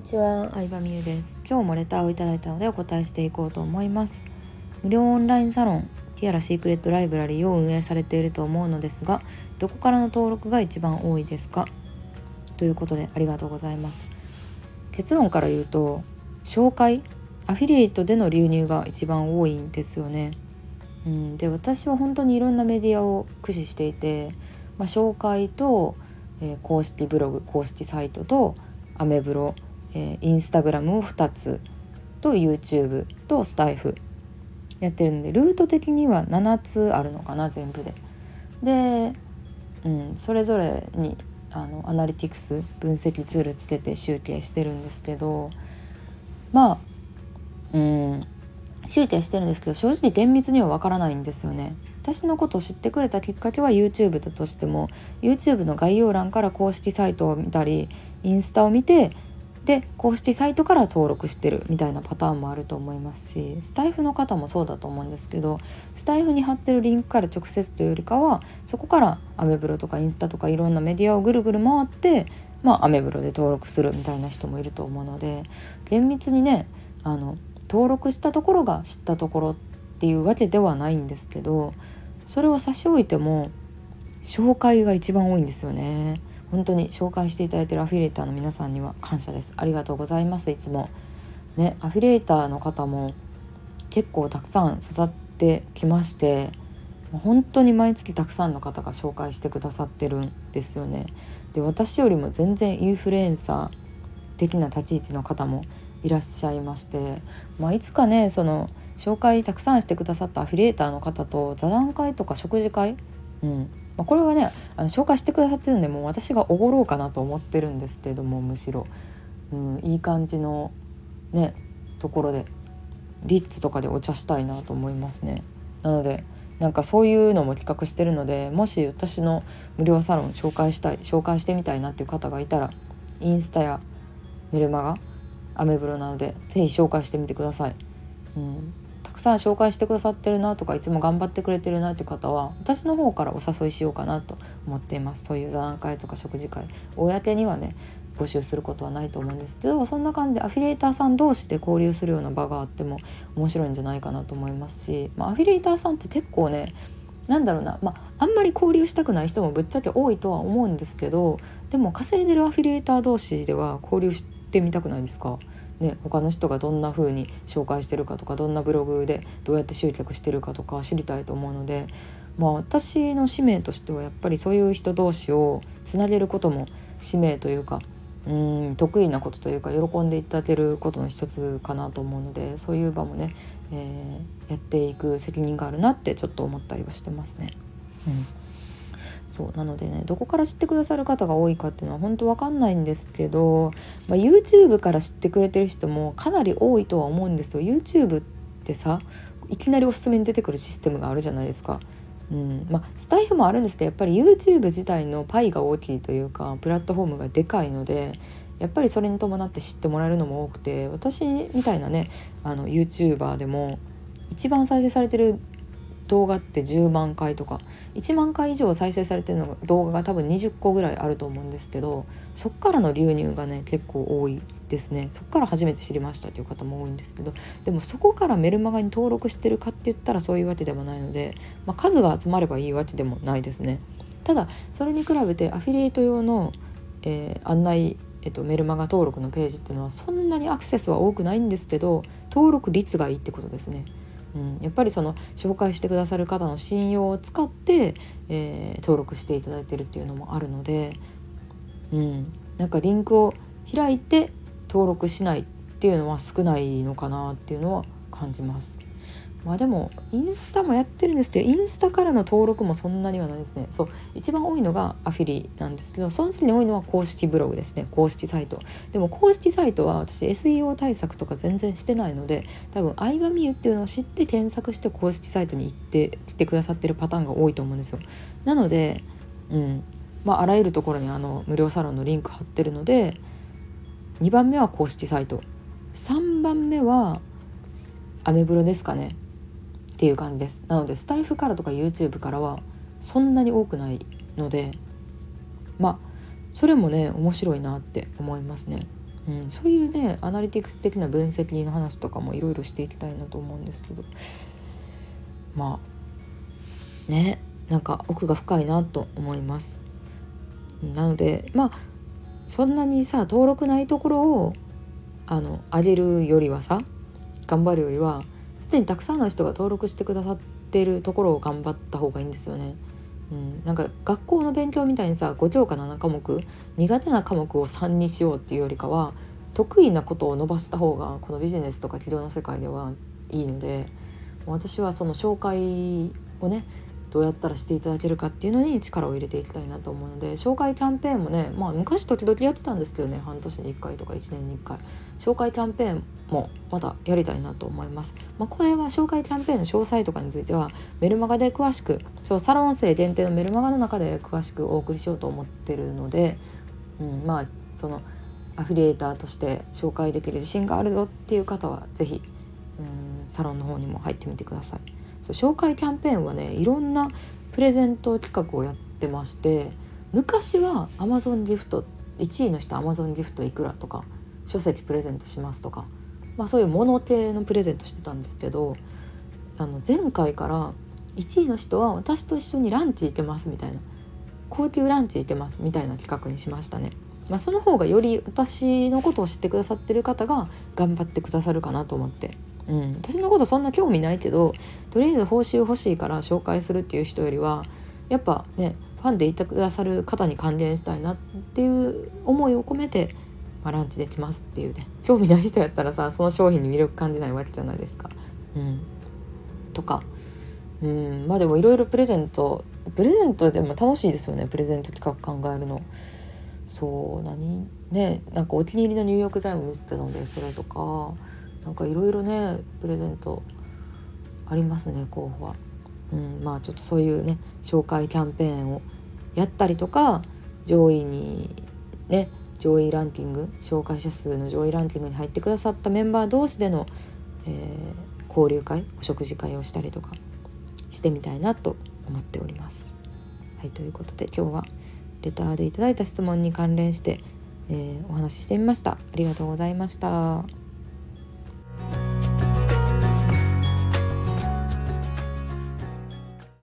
にちは、相葉美優です。今日もレターをいただいたのでお答えしていこうと思います。無料オンラインサロンティアラシークレットライブラリーを運営されていると思うのですが、どこからの登録が一番多いですか？ということでありがとうございます。結論から言うと、紹介、アフィリエイトでの流入が一番多いんですよね。うん、で私は本当にいろんなメディアを駆使していて、まあ、紹介と、えー、公式ブログ公式サイトとアメブロ、えー、インスタグラムを2つと YouTube とスタイフやってるんでルート的には7つあるのかな全部で。で、うん、それぞれにあのアナリティクス分析ツールつけて集計してるんですけどまあうん集計してるんですけど正直厳密にはわからないんですよね。私のことを知ってくれたきっかけは YouTube だとしても YouTube の概要欄から公式サイトを見たりインスタを見てで公式サイトから登録してるみたいなパターンもあると思いますしスタイフの方もそうだと思うんですけどスタイフに貼ってるリンクから直接というよりかはそこからアメブロとかインスタとかいろんなメディアをぐるぐる回ってまあアメブロで登録するみたいな人もいると思うので厳密にねあの登録したところが知ったところっていうわけではないんですけどそれを差し置いても紹介が一番多いんですよね。本当に紹介していただいてるアフィリエーターの皆さんには感謝です。ありがとうございます。いつも。ねアフィリエーターの方も結構たくさん育ってきまして本当に毎月たくさんの方が紹介してくださってるんですよね。で私よりも全然インフルエンサー的な立ち位置の方もいらっしゃいまして、まあ、いつかねその紹介たくさんしてくださったアフィリエーターの方と座談会とか食事会、うんまあ、これはねあの紹介してくださってるんでもう私がおごろうかなと思ってるんですけどもむしろ、うん、いい感じのねところでリッツとかでお茶したいなと思いますね。なのでなんかそういうのも企画してるのでもし私の無料サロン紹介したい紹介してみたいなっていう方がいたらインスタやメルマガアメブロなので是非紹介してみてください。うん、たくさん紹介してくださってるなとかいつも頑張ってくれてるなって方は私の方からお誘いしようかなと思っています。そういう座談会とか食事会公にはね募集することはないと思うんですけどそんな感じでアフィリエーターさん同士で交流するような場があっても面白いんじゃないかなと思いますし、まあ、アフィリエーターさんって結構ねなんだろうな、まあ、あんまり交流したくない人もぶっちゃけ多いとは思うんですけどでも稼いでるアフィリエーター同士では交流してみたくないですか？ね、他の人がどんな風に紹介してるかとかどんなブログでどうやって集客してるかとか知りたいと思うので、まあ、私の使命としてはやっぱりそういう人同士をつなげることも使命というかうん得意なことというか喜んでいただけることの一つかなと思うのでそういう場もね、えー、やっていく責任があるなってちょっと思ったりはしてますね。うんそうなのでねどこから知ってくださる方が多いかっていうのは本当わかんないんですけど、まあ、YouTube から知ってくれてる人もかなり多いとは思うんですよ YouTube ってさいきなりおすすめに出てくるシステムがあるじゃないですか。うんまあ、スタイフもあるんですけどやっぱり YouTube 自体のパイが大きいというかプラットフォームがでかいのでやっぱりそれに伴って知ってもらえるのも多くて私みたいなねあの YouTuber でも一番再生されてる動画って10万回とか。1万回以上再生されてるのが動画が多分20個ぐらいあると思うんですけどそっからの流入がね結構多いですね。そっから初めて知りましたという方も多いんですけどでもそこからメルマガに登録してるかって言ったらそういうわけでもないので、まあ、数が集まればいいわけでもないですね。ただそれに比べてアフィリエイト用の、えー、案内えっと、メルマガ登録のページっていうのはそんなにアクセスは多くないんですけど登録率がいいってことですね。うん、やっぱりその紹介してくださる方の信用を使って、えー、登録していただいてるっていうのもあるので、うん、なんかリンクを開いて登録しないっていうのは少ないのかなっていうのは感じます。まあでもインスタもやってるんですけどインスタからの登録もそんなにはないですね。そう一番多いのがアフィリなんですけどその次に多いのは公式ブログですね。公式サイト。でも公式サイトは私 SEO 対策とか全然してないので多分相葉美優っていうのを知って検索して公式サイトに行って来てくださってるパターンが多いと思うんですよ。なのでうんまああらゆるところにあの無料サロンのリンク貼ってるので2番目は公式サイト。3番目はアメブロですかね。っていう感じですなのでスタイフからとか YouTube からはそんなに多くないのでまあそれもね面白いなって思いますね。うん、そういうねアナリティクス的な分析の話とかもいろいろしていきたいなと思うんですけどまあねなんか奥が深いなと思います。なのでまあそんなにさ登録ないところをあの上げるよりはさ頑張るよりはすでにたくさんの人が登録してくださってるところを頑張った方がいいんですよね。うん、なんか学校の勉強みたいにさ5教科7科目苦手な科目を3にしようっていうよりかは得意なことを伸ばした方がこのビジネスとか企業の世界ではいいので私はその紹介をねどうやったらしていただけるかっていうのに力を入れていきたいなと思うので紹介キャンペーンもねまあ昔時々やってたんですけどね半年に1回とか1年に1回紹介キャンペーンもまたやりたいなと思います、まあ、これは紹介キャンペーンの詳細とかについてはメルマガで詳しくそうサロン生限定のメルマガの中で詳しくお送りしようと思ってるので、うん、まあそのアフィリエーターとして紹介できる自信があるぞっていう方は是非うんサロンの方にも入ってみてください。そう紹介キャンペーンはねいろんなプレゼント企画をやってまして昔は Amazon ギフト1位の人 Amazon ギフトいくらとか書籍プレゼントしますとか、まあ、そういうもの系のプレゼントしてたんですけどあの前回から1位の人は私と一緒にランチ行けますみたいな高級ランチ行けますみたいな企画にしましたね。まあ、その方がより私のことを知ってくださってる方が頑張ってくださるかなと思ってうん、私のことそんな興味ないけどとりあえず報酬欲しいから紹介するっていう人よりはやっぱねファンでいてくださる方に還元したいなっていう思いを込めて、まあ、ランチできますっていうね。興味ない人やったらさその商品に魅力感じないわけじゃないですか。うん、とか。うん。まあでもいろいろプレゼントプレゼントでも楽しいですよねプレゼント企画考えるの。そう何？ねなんかお気に入りの入浴剤も見てたのでそれとか。なんかいろいろねプレゼントありますね候補は。うん、まあちょっとそういうね紹介キャンペーンをやったりとか上位にね上位ランキング紹介者数の上位ランキングに入ってくださったメンバー同士での、えー、交流会お食事会をしたりとかしてみたいなと思っております。はいということで今日はレターでいただいた質問に関連して、えー、お話ししてみました。ありがとうございました。